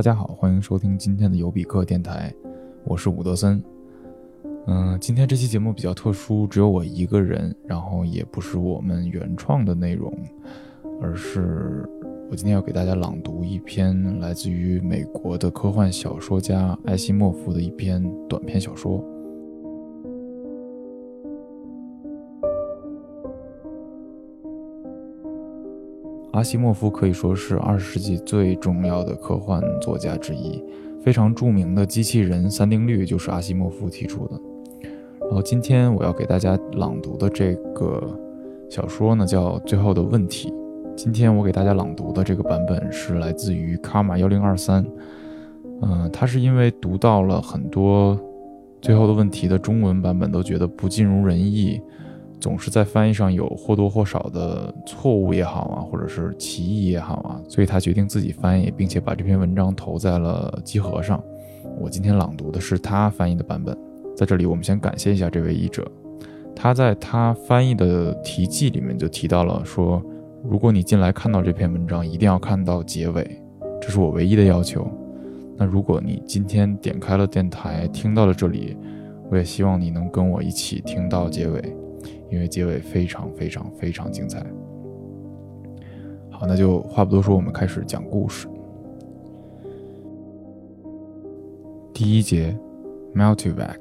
大家好，欢迎收听今天的尤比克电台，我是伍德森。嗯，今天这期节目比较特殊，只有我一个人，然后也不是我们原创的内容，而是我今天要给大家朗读一篇来自于美国的科幻小说家艾西莫夫的一篇短篇小说。阿西莫夫可以说是二十世纪最重要的科幻作家之一，非常著名的机器人三定律就是阿西莫夫提出的。然后今天我要给大家朗读的这个小说呢，叫《最后的问题》。今天我给大家朗读的这个版本是来自于卡玛幺零二三。嗯，他是因为读到了很多《最后的问题》的中文版本，都觉得不尽如人意。总是在翻译上有或多或少的错误也好啊，或者是歧义也好啊，所以他决定自己翻译，并且把这篇文章投在了集合上。我今天朗读的是他翻译的版本。在这里，我们先感谢一下这位译者。他在他翻译的题记里面就提到了说，如果你进来看到这篇文章，一定要看到结尾，这是我唯一的要求。那如果你今天点开了电台，听到了这里，我也希望你能跟我一起听到结尾。因为结尾非常非常非常精彩。好，那就话不多说，我们开始讲故事。第一节，Multivac。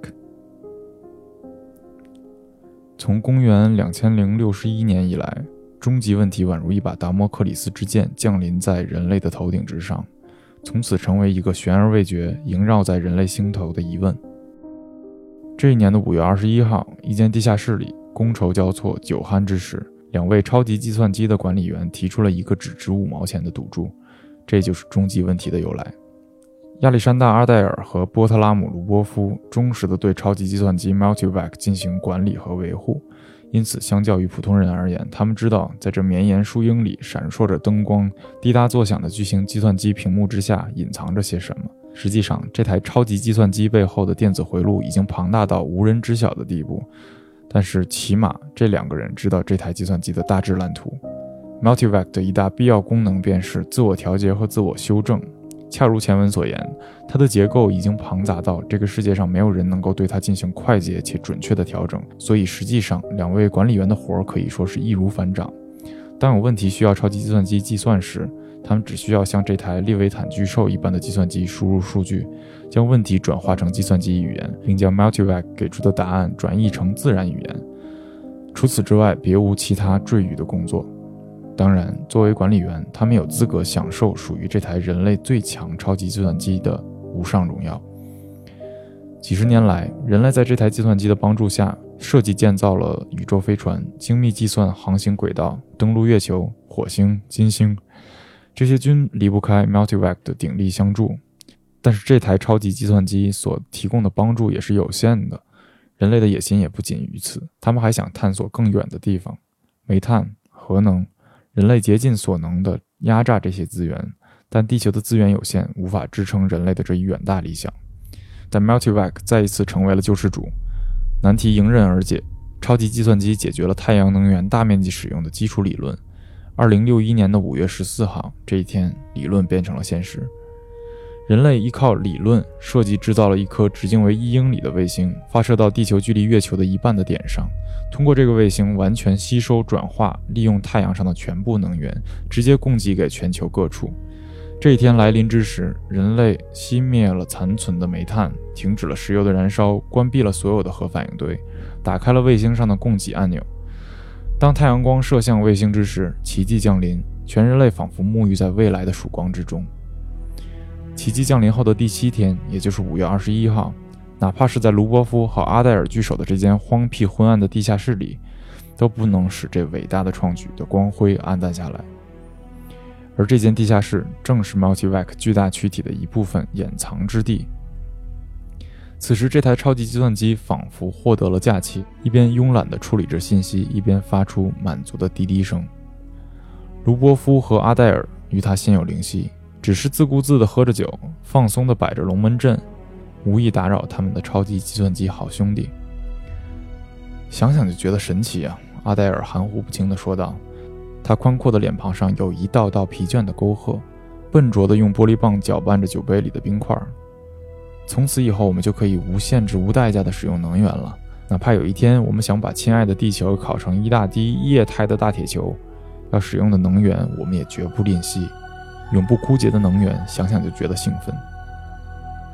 从公元两千零六十一年以来，终极问题宛如一把达摩克里斯之剑降临在人类的头顶之上，从此成为一个悬而未决、萦绕在人类心头的疑问。这一年的五月二十一号，一间地下室里。觥筹交错、酒酣之时，两位超级计算机的管理员提出了一个只值五毛钱的赌注，这就是终极问题的由来。亚历山大·阿黛尔和波特拉姆·卢波夫忠实地对超级计算机 Multivac 进行管理和维护，因此，相较于普通人而言，他们知道在这绵延数英里、闪烁着灯光、滴答作响的巨型计算机屏幕之下隐藏着些什么。实际上，这台超级计算机背后的电子回路已经庞大到无人知晓的地步。但是起码这两个人知道这台计算机的大致蓝图。Multivac 的一大必要功能便是自我调节和自我修正。恰如前文所言，它的结构已经庞杂到这个世界上没有人能够对它进行快捷且准确的调整。所以实际上，两位管理员的活儿可以说是易如反掌。当有问题需要超级计算机计算时，他们只需要像这台列维坦巨兽一般的计算机输入数据。将问题转化成计算机语言，并将 Multivac 给出的答案转译成自然语言。除此之外，别无其他赘余的工作。当然，作为管理员，他们有资格享受属于这台人类最强超级计算机的无上荣耀。几十年来，人类在这台计算机的帮助下，设计建造了宇宙飞船，精密计算航行轨道，登陆月球、火星、金星，这些均离不开 Multivac 的鼎力相助。但是这台超级计算机所提供的帮助也是有限的，人类的野心也不仅于此，他们还想探索更远的地方，煤炭、核能，人类竭尽所能地压榨这些资源，但地球的资源有限，无法支撑人类的这一远大理想。但 Multivac 再一次成为了救世主，难题迎刃而解，超级计算机解决了太阳能源大面积使用的基础理论。二零六一年的五月十四号这一天，理论变成了现实。人类依靠理论设计制造了一颗直径为一英里的卫星，发射到地球距离月球的一半的点上。通过这个卫星完全吸收、转化、利用太阳上的全部能源，直接供给给全球各处。这一天来临之时，人类熄灭了残存的煤炭，停止了石油的燃烧，关闭了所有的核反应堆，打开了卫星上的供给按钮。当太阳光射向卫星之时，奇迹降临，全人类仿佛沐浴在未来的曙光之中。奇迹降临后的第七天，也就是五月二十一号，哪怕是在卢波夫和阿黛尔聚首的这间荒僻昏暗的地下室里，都不能使这伟大的创举的光辉暗淡下来。而这间地下室正是 Multivac 巨大躯体的一部分掩藏之地。此时，这台超级计算机仿佛获得了假期，一边慵懒地处理着信息，一边发出满足的滴滴声。卢波夫和阿黛尔与他心有灵犀。只是自顾自地喝着酒，放松地摆着龙门阵，无意打扰他们的超级计算机好兄弟。想想就觉得神奇啊！阿黛尔含糊不清地说道。他宽阔的脸庞上有一道道疲倦的沟壑，笨拙地用玻璃棒搅拌着酒杯里的冰块。从此以后，我们就可以无限制、无代价的使用能源了。哪怕有一天我们想把亲爱的地球烤成一大滴液态的大铁球，要使用的能源，我们也绝不吝惜。永不枯竭的能源，想想就觉得兴奋。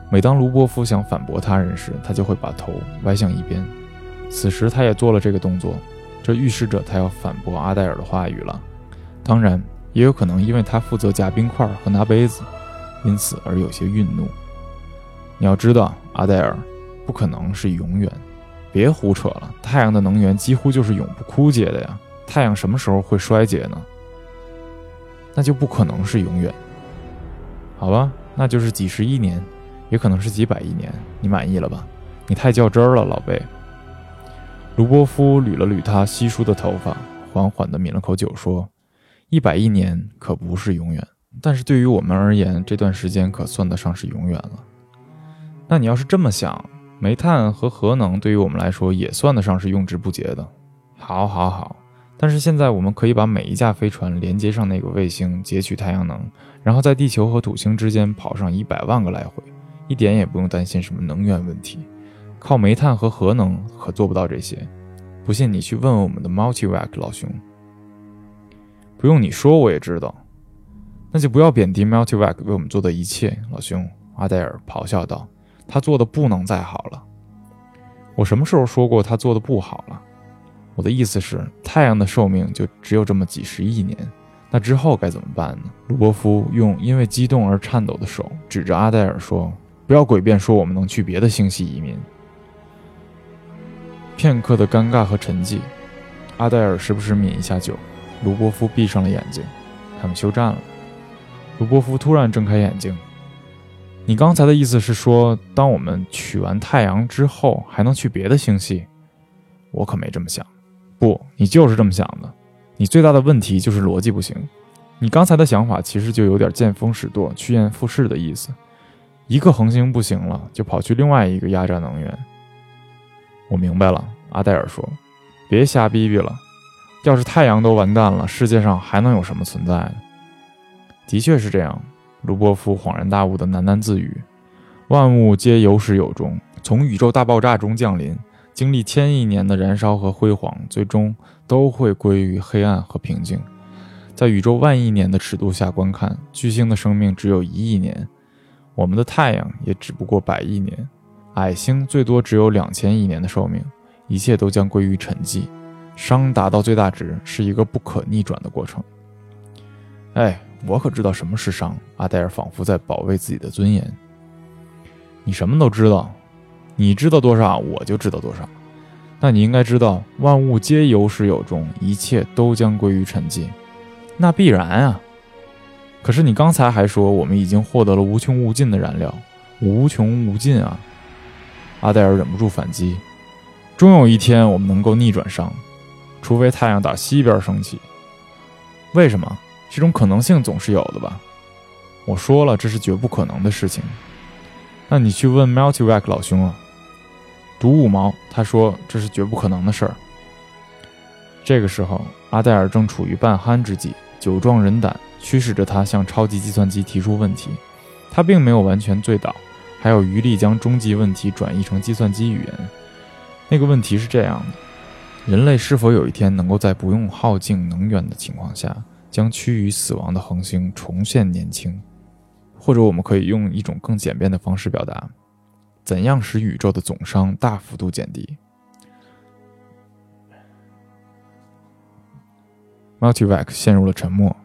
每当卢波夫想反驳他人时，他就会把头歪向一边。此时，他也做了这个动作，这预示着他要反驳阿黛尔的话语了。当然，也有可能因为他负责夹冰块和拿杯子，因此而有些愠怒。你要知道，阿黛尔，不可能是永远。别胡扯了，太阳的能源几乎就是永不枯竭的呀。太阳什么时候会衰竭呢？那就不可能是永远。好吧，那就是几十亿年。也可能是几百亿年，你满意了吧？你太较真儿了，老贝。卢波夫捋了捋他稀疏的头发，缓缓地抿了口酒，说：“一百亿年可不是永远，但是对于我们而言，这段时间可算得上是永远了。那你要是这么想，煤炭和核能对于我们来说也算得上是用之不竭的。好，好，好。但是现在我们可以把每一架飞船连接上那个卫星，截取太阳能，然后在地球和土星之间跑上一百万个来回。”一点也不用担心什么能源问题，靠煤炭和核能可做不到这些。不信你去问问我们的 Multivac 老兄。不用你说，我也知道。那就不要贬低 Multivac 为我们做的一切，老兄。阿黛尔咆哮道：“他做的不能再好了。我什么时候说过他做的不好了？我的意思是，太阳的寿命就只有这么几十亿年，那之后该怎么办呢？”卢波夫用因为激动而颤抖的手指着阿黛尔说。不要诡辩说我们能去别的星系移民。片刻的尴尬和沉寂，阿黛尔时不时抿一下酒。卢波夫闭上了眼睛，他们休战了。卢波夫突然睁开眼睛：“你刚才的意思是说，当我们取完太阳之后，还能去别的星系？我可没这么想。不，你就是这么想的。你最大的问题就是逻辑不行。你刚才的想法其实就有点见风使舵、趋炎附势的意思。”一个恒星不行了，就跑去另外一个压榨能源。我明白了，阿黛尔说：“别瞎逼逼了。要是太阳都完蛋了，世界上还能有什么存在？”的确是这样，卢波夫恍然大悟地喃喃自语：“万物皆有始有终，从宇宙大爆炸中降临，经历千亿年的燃烧和辉煌，最终都会归于黑暗和平静。在宇宙万亿年的尺度下观看，巨星的生命只有一亿年。”我们的太阳也只不过百亿年，矮星最多只有两千亿年的寿命，一切都将归于沉寂。熵达到最大值是一个不可逆转的过程。哎，我可知道什么是伤。阿黛尔仿佛在保卫自己的尊严。你什么都知道，你知道多少，我就知道多少。那你应该知道，万物皆有始有终，一切都将归于沉寂。那必然啊。可是你刚才还说我们已经获得了无穷无尽的燃料，无穷无尽啊！阿黛尔忍不住反击：“终有一天我们能够逆转伤，除非太阳打西边升起。为什么？这种可能性总是有的吧？我说了，这是绝不可能的事情。那你去问 Multivac 老兄啊，赌五毛，他说这是绝不可能的事儿。这个时候，阿黛尔正处于半酣之际，酒壮人胆。驱使着他向超级计算机提出问题，他并没有完全醉倒，还有余力将终极问题转译成计算机语言。那个问题是这样的：人类是否有一天能够在不用耗尽能源的情况下，将趋于死亡的恒星重现年轻？或者我们可以用一种更简便的方式表达：怎样使宇宙的总熵大幅度减低？Multivac 陷入了沉默。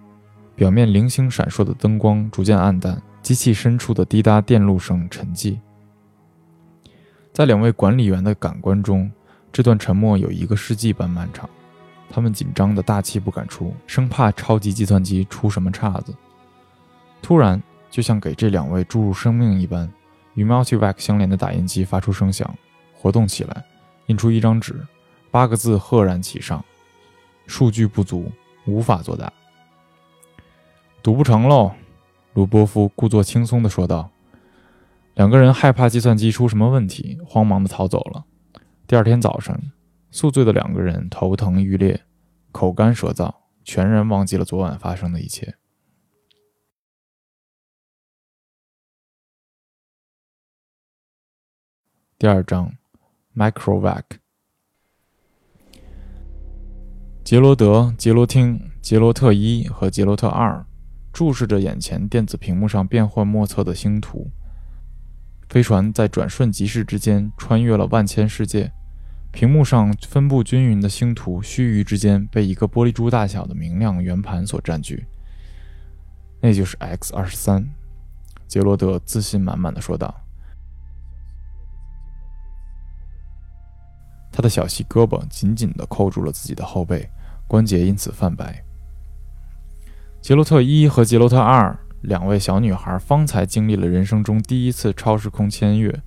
表面零星闪烁的灯光逐渐暗淡，机器深处的滴答电路声沉寂。在两位管理员的感官中，这段沉默有一个世纪般漫长。他们紧张的大气不敢出，生怕超级计算机出什么岔子。突然，就像给这两位注入生命一般，与 Multivac 相连的打印机发出声响，活动起来，印出一张纸，八个字赫然其上：“数据不足，无法作答。”读不成喽，卢波夫故作轻松地说道。两个人害怕计算机出什么问题，慌忙地逃走了。第二天早晨，宿醉的两个人头疼欲裂口干舌燥全然忘记了昨晚发生的一切。第二章 microvac 杰罗德杰罗汀杰罗特一和杰罗特二注视着眼前电子屏幕上变幻莫测的星图。飞船在转瞬即逝之间穿越了万千世界屏幕上分布均匀的星图须臾之间被一个玻璃珠大小的明亮圆盘所占据。那就是 X 二十三，杰罗德自信满满的说道。他的小细胳膊紧紧地扣住了自己的后背，关节因此泛白。杰洛特一和杰洛特二两位小女孩方才经历了人生中第一次超时空签跃，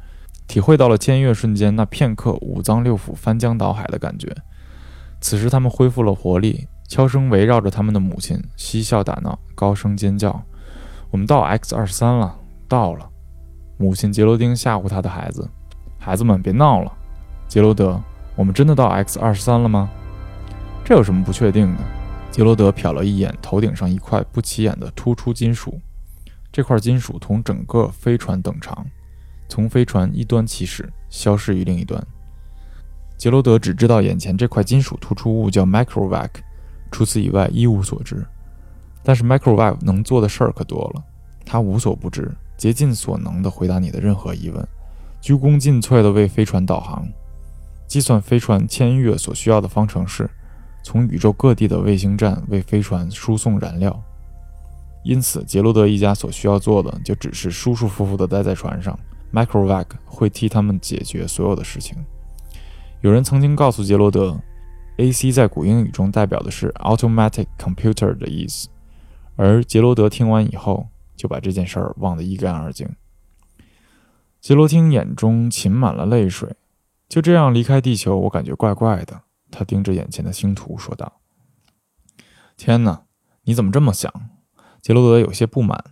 体会到了签跃瞬间那片刻五脏六腑翻江倒海的感觉。此时，他们恢复了活力，悄声围绕着他们的母亲嬉笑打闹，高声尖叫：“我们到 X 二十三了，到了！”母亲杰罗丁吓唬他的孩子：“孩子们，别闹了。”杰罗德。我们真的到 X 二十三了吗？这有什么不确定的？杰罗德瞟了一眼头顶上一块不起眼的突出金属，这块金属同整个飞船等长，从飞船一端起始，消失于另一端。杰罗德只知道眼前这块金属突出物叫 Microvac，除此以外一无所知。但是 Microvac 能做的事儿可多了，他无所不知，竭尽所能地回答你的任何疑问，鞠躬尽瘁地为飞船导航。计算飞船签越所需要的方程式，从宇宙各地的卫星站为飞船输送燃料。因此，杰罗德一家所需要做的就只是舒舒服服地待在船上。Microvac 会替他们解决所有的事情。有人曾经告诉杰罗德，AC 在古英语中代表的是 Automatic Computer 的意思，而杰罗德听完以后就把这件事儿忘得一干二净。杰罗汀眼中噙满了泪水。就这样离开地球，我感觉怪怪的。他盯着眼前的星图说道：“天哪，你怎么这么想？”杰罗德有些不满。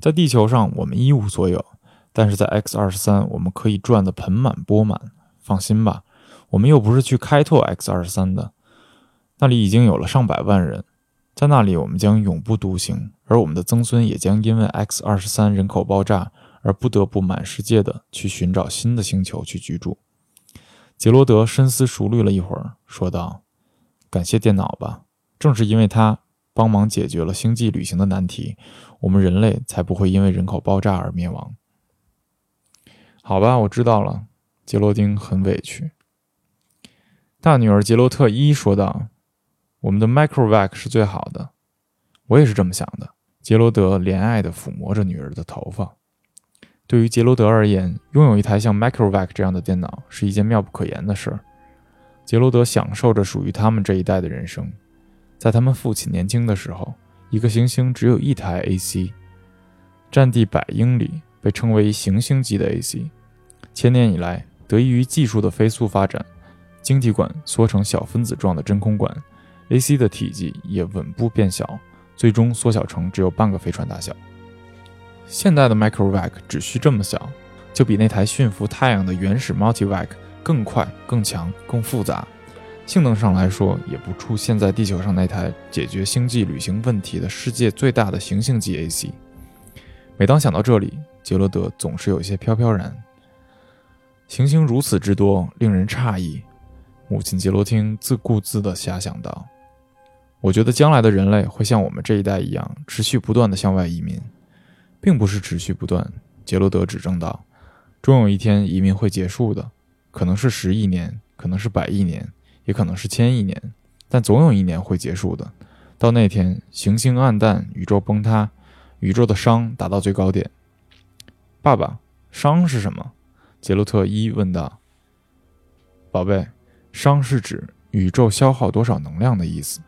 在地球上，我们一无所有，但是在 X 二十三，我们可以赚得盆满钵满。放心吧，我们又不是去开拓 X 二十三的，那里已经有了上百万人，在那里我们将永不独行，而我们的曾孙也将因为 X 二十三人口爆炸而不得不满世界的去寻找新的星球去居住。杰罗德深思熟虑了一会儿，说道：“感谢电脑吧，正是因为它帮忙解决了星际旅行的难题，我们人类才不会因为人口爆炸而灭亡。”好吧，我知道了。杰罗丁很委屈。大女儿杰罗特一说道：“我们的 Microvac 是最好的，我也是这么想的。”杰罗德怜爱地抚摸着女儿的头发。对于杰罗德而言，拥有一台像 Microvac 这样的电脑是一件妙不可言的事儿。杰罗德享受着属于他们这一代的人生。在他们父亲年轻的时候，一个行星只有一台 AC，占地百英里，被称为行星级的 AC。千年以来，得益于技术的飞速发展，晶体管缩成小分子状的真空管，AC 的体积也稳步变小，最终缩小成只有半个飞船大小。现代的 Microvac 只需这么小，就比那台驯服太阳的原始 Multivac 更快、更强、更复杂。性能上来说，也不出现在地球上那台解决星际旅行问题的世界最大的行星级 AC。每当想到这里，杰罗德总是有些飘飘然。行星如此之多，令人诧异。母亲杰罗汀自顾自地遐想道：“我觉得将来的人类会像我们这一代一样，持续不断地向外移民。”并不是持续不断，杰罗德指正道：“终有一天，移民会结束的，可能是十亿年，可能是百亿年，也可能是千亿年，但总有一年会结束的。到那天，行星暗淡，宇宙崩塌，宇宙的熵达到最高点。”爸爸，熵是什么？杰洛特一问道。“宝贝，熵是指宇宙消耗多少能量的意思。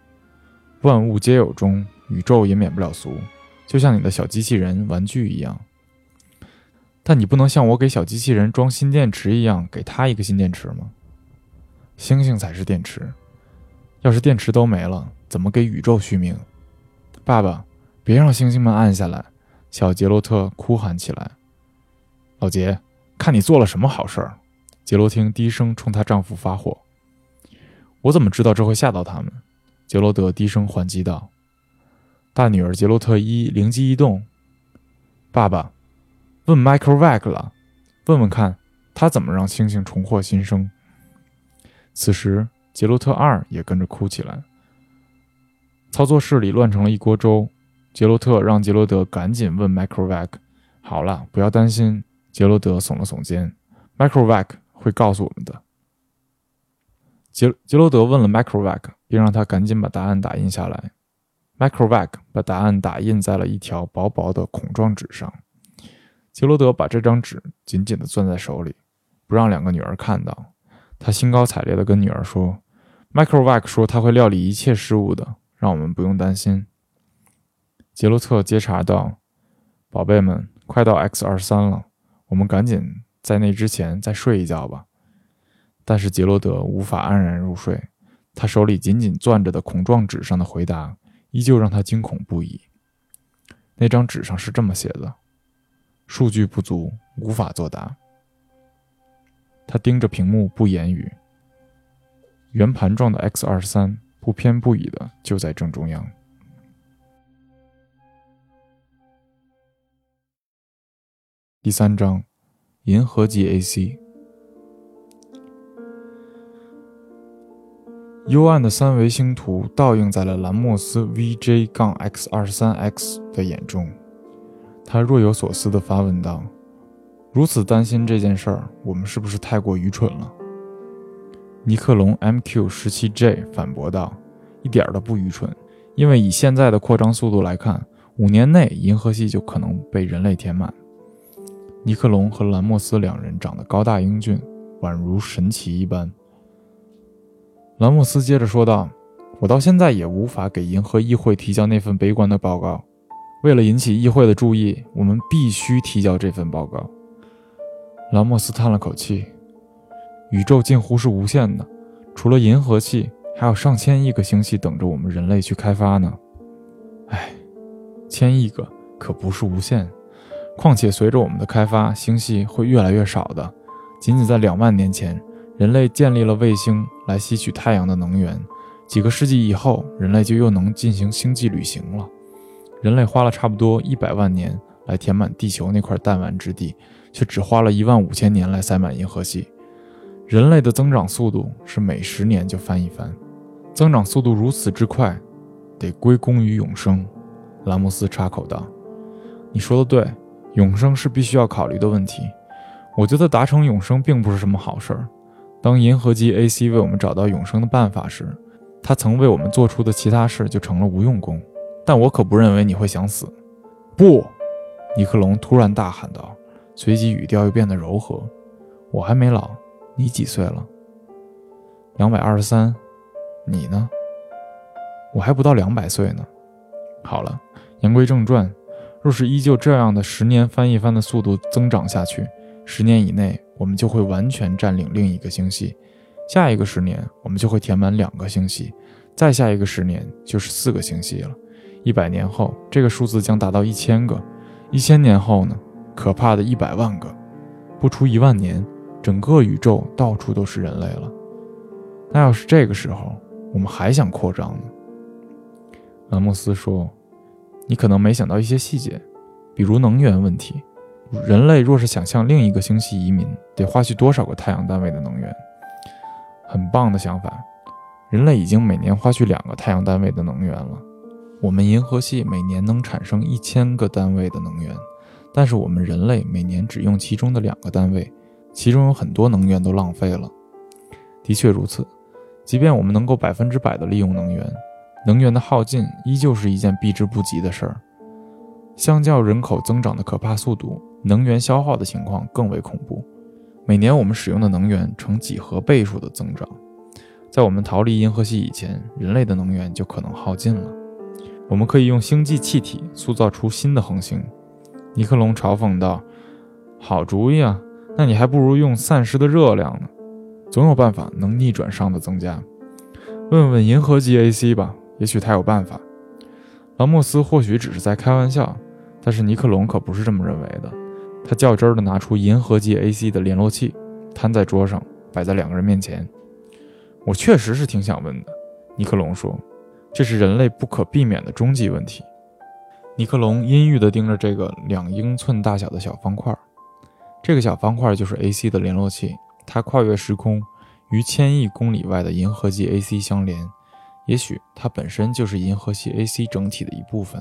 万物皆有终，宇宙也免不了俗。”就像你的小机器人玩具一样，但你不能像我给小机器人装新电池一样，给它一个新电池吗？星星才是电池，要是电池都没了，怎么给宇宙续命？爸爸，别让星星们暗下来！小杰罗特哭喊起来。老杰，看你做了什么好事儿！杰罗汀低声冲她丈夫发火。我怎么知道这会吓到他们？杰罗德低声还击道。大女儿杰洛特一灵机一动：“爸爸，问 Microvac 了，问问看，他怎么让星星重获新生？此时，杰洛特二也跟着哭起来。操作室里乱成了一锅粥。杰洛特让杰罗德赶紧问 Microvac：“ 好了，不要担心。”杰罗德耸了耸肩：“Microvac 会告诉我们的。”杰杰罗德问了 Microvac，并让他赶紧把答案打印下来。Microvac 把答案打印在了一条薄薄的孔状纸上。杰罗德把这张纸紧紧地攥在手里，不让两个女儿看到。他兴高采烈地跟女儿说：“Microvac 说他会料理一切事物的。”让我们不用担心。杰洛特接茬道：“宝贝们，快到 X 二三了，我们赶紧在那之前再睡一觉吧。”但是杰罗德无法安然入睡，他手里紧紧攥着的孔状纸上的回答依旧让他惊恐不已。那张纸上是这么写的：“数据不足，无法作答。”他盯着屏幕不言语。圆盘状的 X 二三。不偏不倚的就在正中央。第三章，银河系 AC。幽暗的三维星图倒映在了兰莫斯 VJ- 杠 X 二十三 X 的眼中，他若有所思地发问道：“如此担心这件事儿，我们是不是太过愚蠢了？”尼克龙 MQ 十七 J 反驳道：“一点都不愚蠢，因为以现在的扩张速度来看，五年内银河系就可能被人类填满。”尼克龙和兰莫斯两人长得高大英俊，宛如神奇一般。兰莫斯接着说道：“我到现在也无法给银河议会提交那份悲观的报告。为了引起议会的注意，我们必须提交这份报告。”兰莫斯叹了口气。宇宙近乎是无限的，除了银河系，还有上千亿个星系等着我们人类去开发呢。唉，千亿个可不是无限。况且随着我们的开发，星系会越来越少的。仅仅在两万年前，人类建立了卫星来吸取太阳的能源，几个世纪以后，人类就又能进行星际旅行了。人类花了差不多一百万年来填满地球那块弹丸之地，却只花了一万五千年来塞满银河系。人类的增长速度是每十年就翻一番，增长速度如此之快，得归功于永生。兰姆斯插口道：“你说的对，永生是必须要考虑的问题。我觉得达成永生并不是什么好事儿。当银河系 AC 为我们找到永生的办法时，他曾为我们做出的其他事就成了无用功。但我可不认为你会想死。”不，尼克龙突然大喊道，随即语调又变得柔和：“我还没老。”你几岁了？两百二十三。你呢？我还不到两百岁呢。好了，言归正传。若是依旧这样的十年翻一番的速度增长下去，十年以内我们就会完全占领另一个星系。下一个十年，我们就会填满两个星系。再下一个十年，就是四个星系了。一百年后，这个数字将达到一千个。一千年后呢？可怕的一百万个。不出一万年。整个宇宙到处都是人类了，那要是这个时候我们还想扩张呢？兰莫斯说：“你可能没想到一些细节，比如能源问题。人类若是想向另一个星系移民，得花去多少个太阳单位的能源？很棒的想法，人类已经每年花去两个太阳单位的能源了。我们银河系每年能产生一千个单位的能源，但是我们人类每年只用其中的两个单位。”其中有很多能源都浪费了。的确如此，即便我们能够百分之百的利用能源，能源的耗尽依旧是一件避之不及的事儿。相较人口增长的可怕速度，能源消耗的情况更为恐怖。每年我们使用的能源呈几何倍数的增长。在我们逃离银河系以前，人类的能源就可能耗尽了。我们可以用星际气体塑造出新的恒星。尼克龙嘲讽道：“好主意啊！”那你还不如用散失的热量呢，总有办法能逆转熵的增加。问问银河系 AC 吧，也许他有办法。劳莫斯或许只是在开玩笑，但是尼克龙可不是这么认为的。他较真儿地拿出银河系 AC 的联络器，摊在桌上，摆在两个人面前。我确实是挺想问的，尼克龙说，这是人类不可避免的终极问题。尼克龙阴郁地盯着这个两英寸大小的小方块。这个小方块就是 AC 的联络器，它跨越时空，与千亿公里外的银河系 AC 相连。也许它本身就是银河系 AC 整体的一部分。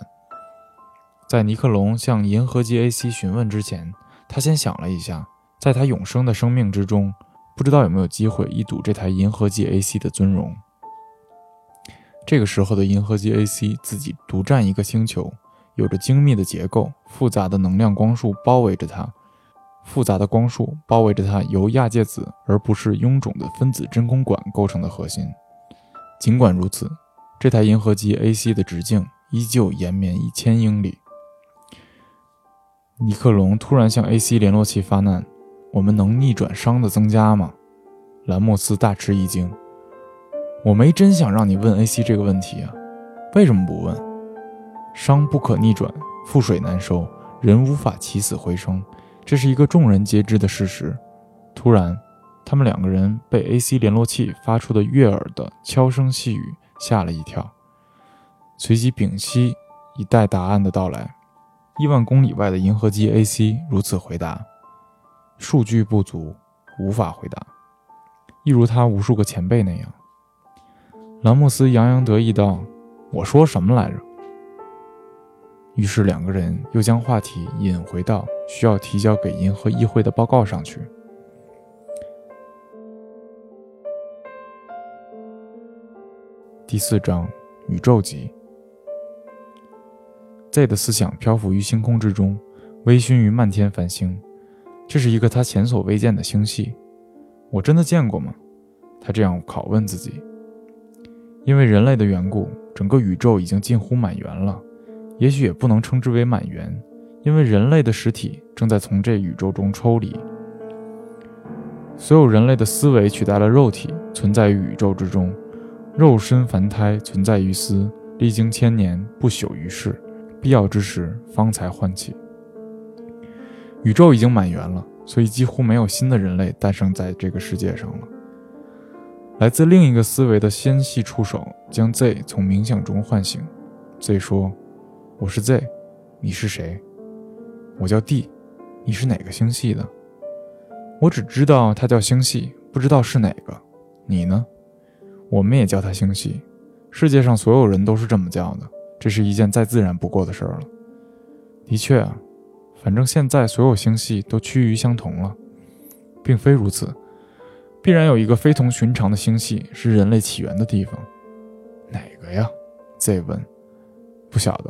在尼克龙向银河系 AC 询问之前，他先想了一下，在他永生的生命之中，不知道有没有机会一睹这台银河系 AC 的尊荣。这个时候的银河系 AC 自己独占一个星球，有着精密的结构，复杂的能量光束包围着它。复杂的光束包围着它，由亚介子而不是臃肿的分子真空管构成的核心。尽管如此，这台银河系 AC 的直径依旧延绵一千英里。尼克龙突然向 AC 联络器发难：“我们能逆转熵的增加吗？”兰莫斯大吃一惊：“我没真想让你问 AC 这个问题啊，为什么不问？熵不可逆转，覆水难收，人无法起死回生。”这是一个众人皆知的事实。突然，他们两个人被 AC 联络器发出的悦耳的悄声细语吓了一跳，随即屏息以待答案的到来。亿万公里外的银河机 AC 如此回答：“数据不足，无法回答。”一如他无数个前辈那样。兰莫斯洋洋得意道：“我说什么来着？”于是两个人又将话题引回到需要提交给银河议会的报告上去。第四章：宇宙级。Z 的思想漂浮于星空之中，微醺于漫天繁星。这是一个他前所未见的星系。我真的见过吗？他这样拷问自己。因为人类的缘故，整个宇宙已经近乎满圆了。也许也不能称之为满圆，因为人类的实体正在从这宇宙中抽离。所有人类的思维取代了肉体，存在于宇宙之中。肉身凡胎存在于斯，历经千年不朽于世，必要之时方才唤起。宇宙已经满圆了，所以几乎没有新的人类诞生在这个世界上了。来自另一个思维的纤细触手将 Z 从冥想中唤醒。Z 说。我是 Z，你是谁？我叫 D，你是哪个星系的？我只知道它叫星系，不知道是哪个。你呢？我们也叫它星系。世界上所有人都是这么叫的，这是一件再自然不过的事儿了。的确啊，反正现在所有星系都趋于相同了，并非如此，必然有一个非同寻常的星系是人类起源的地方。哪个呀？Z 问。不晓得。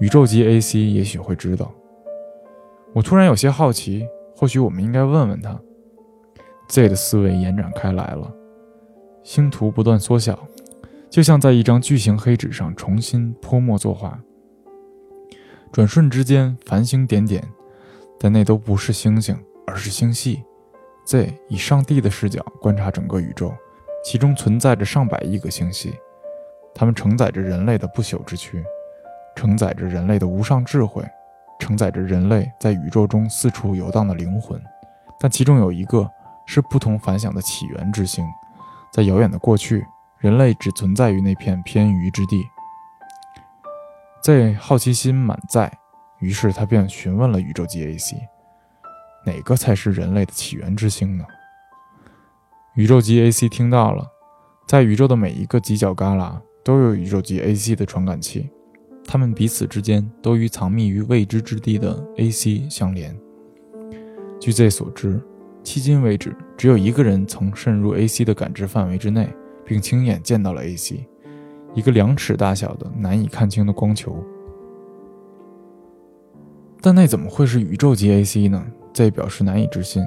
宇宙级 AC 也许会知道。我突然有些好奇，或许我们应该问问他。Z 的思维延展开来了，星图不断缩小，就像在一张巨型黑纸上重新泼墨作画。转瞬之间，繁星点点，但那都不是星星，而是星系。Z 以上帝的视角观察整个宇宙，其中存在着上百亿个星系，它们承载着人类的不朽之躯。承载着人类的无上智慧，承载着人类在宇宙中四处游荡的灵魂，但其中有一个是不同凡响的起源之星。在遥远的过去，人类只存在于那片偏隅之地。Z 好奇心满载，于是他便询问了宇宙级 AC：“ 哪个才是人类的起源之星呢？”宇宙级 AC 听到了，在宇宙的每一个犄角旮旯都有宇宙级 AC 的传感器。他们彼此之间都与藏匿于未知之地的 AC 相连。据 Z 所知，迄今为止，只有一个人曾渗入 AC 的感知范围之内，并亲眼见到了 AC，一个两尺大小的难以看清的光球。但那怎么会是宇宙级 AC 呢？Z 表示难以置信。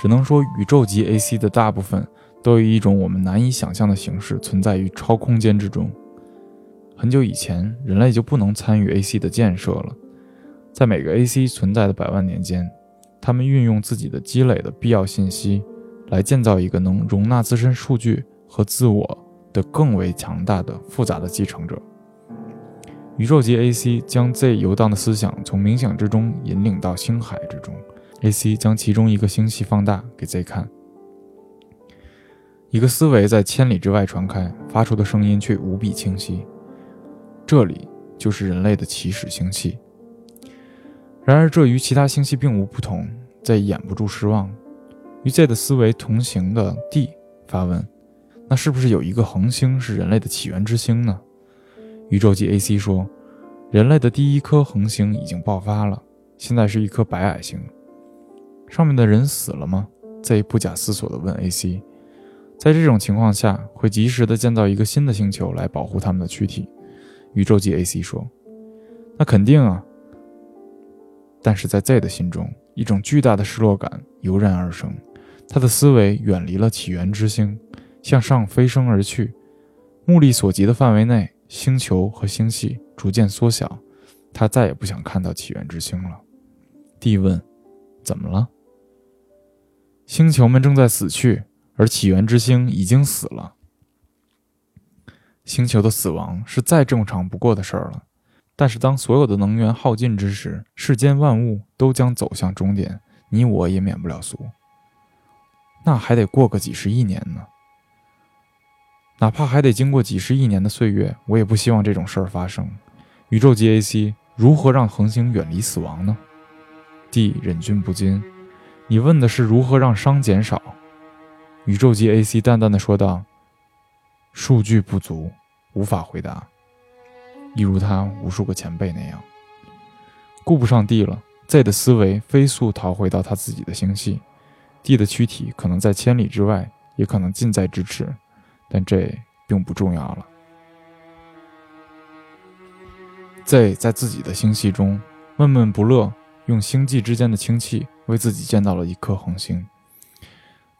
只能说，宇宙级 AC 的大部分都以一种我们难以想象的形式存在于超空间之中。很久以前，人类就不能参与 AC 的建设了。在每个 AC 存在的百万年间，他们运用自己的积累的必要信息，来建造一个能容纳自身数据和自我的更为强大的复杂的继承者。宇宙级 AC 将 Z 游荡的思想从冥想之中引领到星海之中。AC 将其中一个星系放大给 Z 看，一个思维在千里之外传开，发出的声音却无比清晰。这里就是人类的起始星系。然而，这与其他星系并无不同。Z 掩不住失望。与 Z 的思维同行的 D 发问：“那是不是有一个恒星是人类的起源之星呢？”宇宙级 AC 说：“人类的第一颗恒星已经爆发了，现在是一颗白矮星。上面的人死了吗？”Z 不假思索地问 AC：“ 在这种情况下，会及时地建造一个新的星球来保护他们的躯体。”宇宙级 AC 说：“那肯定啊。”但是在 Z 的心中，一种巨大的失落感油然而生。他的思维远离了起源之星，向上飞升而去。目力所及的范围内，星球和星系逐渐缩小。他再也不想看到起源之星了。D 问：“怎么了？”星球们正在死去，而起源之星已经死了。星球的死亡是再正常不过的事儿了。但是，当所有的能源耗尽之时，世间万物都将走向终点，你我也免不了俗。那还得过个几十亿年呢。哪怕还得经过几十亿年的岁月，我也不希望这种事儿发生。宇宙级 AC 如何让恒星远离死亡呢？D 忍俊不禁，你问的是如何让伤减少？宇宙级 AC 淡淡的说道：“数据不足，无法回答。一如他无数个前辈那样，顾不上 D 了。Z 的思维飞速逃回到他自己的星系。” D 的躯体可能在千里之外，也可能近在咫尺，但这并不重要了。Z 在自己的星系中闷闷不乐，用星际之间的氢气为自己建造了一颗恒星。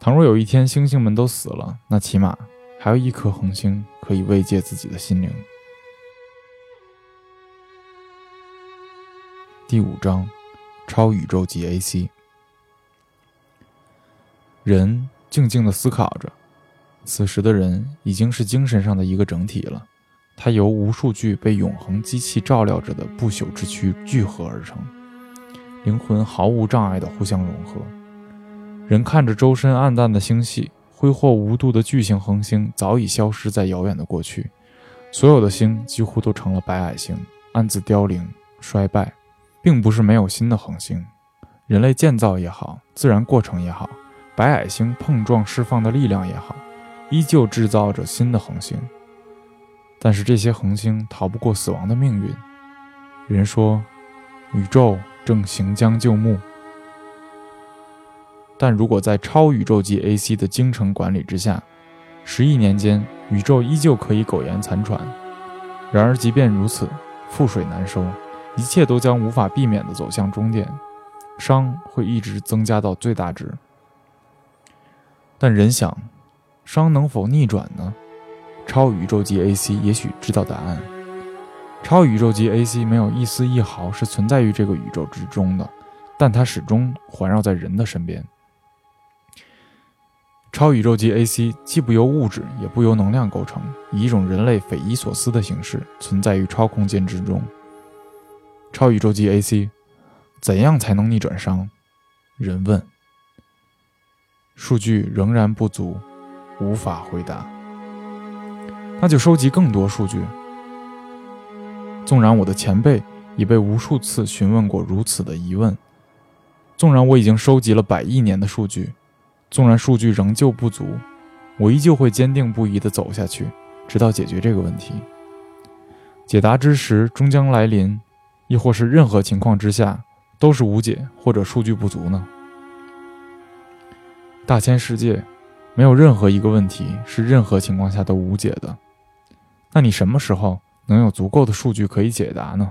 倘若有一天星星们都死了，那起码还有一颗恒星可以慰藉自己的心灵。第五章，超宇宙级 AC。人静静地思考着，此时的人已经是精神上的一个整体了。他由无数具被永恒机器照料着的不朽之躯聚合而成，灵魂毫无障碍地互相融合。人看着周身暗淡的星系，挥霍无度的巨型恒星早已消失在遥远的过去，所有的星几乎都成了白矮星，暗自凋零衰败。并不是没有新的恒星，人类建造也好，自然过程也好。白矮星碰撞释放的力量也好，依旧制造着新的恒星。但是这些恒星逃不过死亡的命运。人说，宇宙正行将就木。但如果在超宇宙级 AC 的精诚管理之下，十亿年间宇宙依旧可以苟延残喘。然而即便如此，覆水难收，一切都将无法避免地走向终点，伤会一直增加到最大值。但人想，伤能否逆转呢？超宇宙级 AC 也许知道答案。超宇宙级 AC 没有一丝一毫是存在于这个宇宙之中的，但它始终环绕在人的身边。超宇宙级 AC 既不由物质，也不由能量构成，以一种人类匪夷所思的形式存在于超空间之中。超宇宙级 AC，怎样才能逆转伤？人问。数据仍然不足，无法回答。那就收集更多数据。纵然我的前辈已被无数次询问过如此的疑问，纵然我已经收集了百亿年的数据，纵然数据仍旧不足，我依旧会坚定不移地走下去，直到解决这个问题。解答之时终将来临，亦或是任何情况之下都是无解或者数据不足呢？大千世界，没有任何一个问题是任何情况下都无解的。那你什么时候能有足够的数据可以解答呢？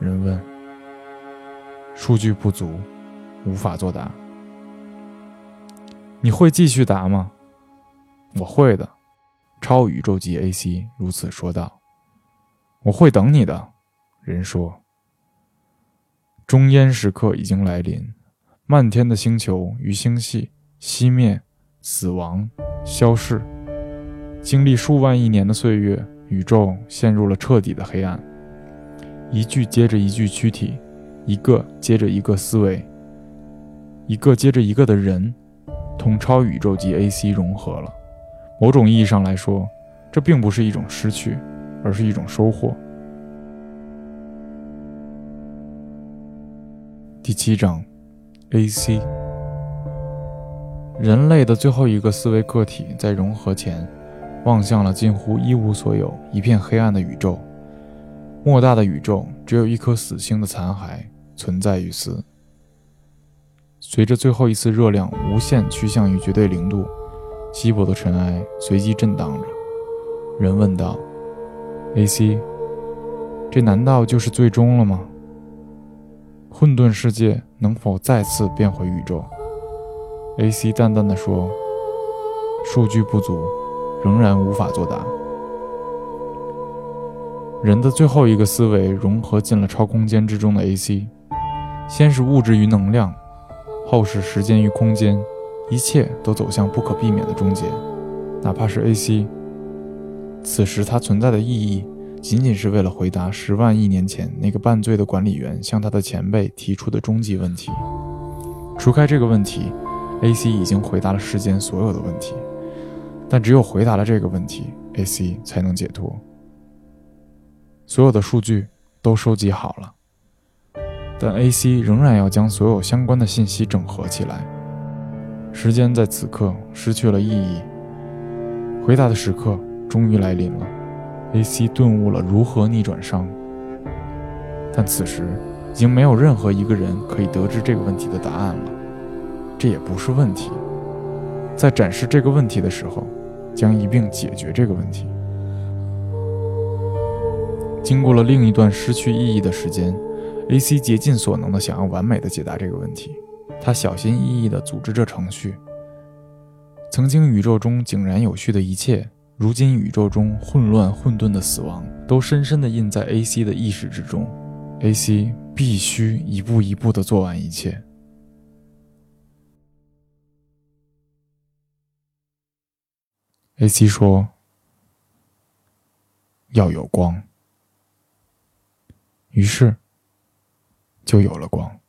人问。数据不足，无法作答。你会继续答吗？我会的。超宇宙级 AC 如此说道。我会等你的。人说。终焉时刻已经来临，漫天的星球与星系。熄灭，死亡，消逝。经历数万亿年的岁月，宇宙陷入了彻底的黑暗。一具接着一具躯体，一个接着一个思维，一个接着一个的人，同超宇宙级 AC 融合了。某种意义上来说，这并不是一种失去，而是一种收获。第七章，AC。人类的最后一个思维个体在融合前，望向了近乎一无所有、一片黑暗的宇宙。莫大的宇宙只有一颗死星的残骸存在于此。随着最后一次热量无限趋向于绝对零度，稀薄的尘埃随即震荡着。人问道：“A.C.，这难道就是最终了吗？混沌世界能否再次变回宇宙？”A.C. 淡淡的说：“数据不足，仍然无法作答。”人的最后一个思维融合进了超空间之中的 A.C.，先是物质与能量，后是时间与空间，一切都走向不可避免的终结，哪怕是 A.C.，此时它存在的意义，仅仅是为了回答十万亿年前那个半醉的管理员向他的前辈提出的终极问题。除开这个问题，A.C. 已经回答了世间所有的问题，但只有回答了这个问题，A.C. 才能解脱。所有的数据都收集好了，但 A.C. 仍然要将所有相关的信息整合起来。时间在此刻失去了意义，回答的时刻终于来临了。A.C. 顿悟了如何逆转伤，但此时已经没有任何一个人可以得知这个问题的答案了。这也不是问题，在展示这个问题的时候，将一并解决这个问题。经过了另一段失去意义的时间，A.C. 竭尽所能的想要完美的解答这个问题。他小心翼翼地组织着程序。曾经宇宙中井然有序的一切，如今宇宙中混乱混沌的死亡，都深深地印在 A.C. 的意识之中。A.C. 必须一步一步地做完一切。A.C. 说：“要有光。”于是，就有了光。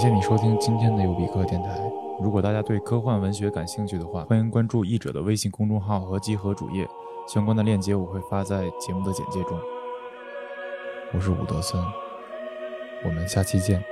谢你收听今天的尤比克电台。如果大家对科幻文学感兴趣的话，欢迎关注译者的微信公众号和集合主页，相关的链接我会发在节目的简介中。我是伍德森。我们下期见。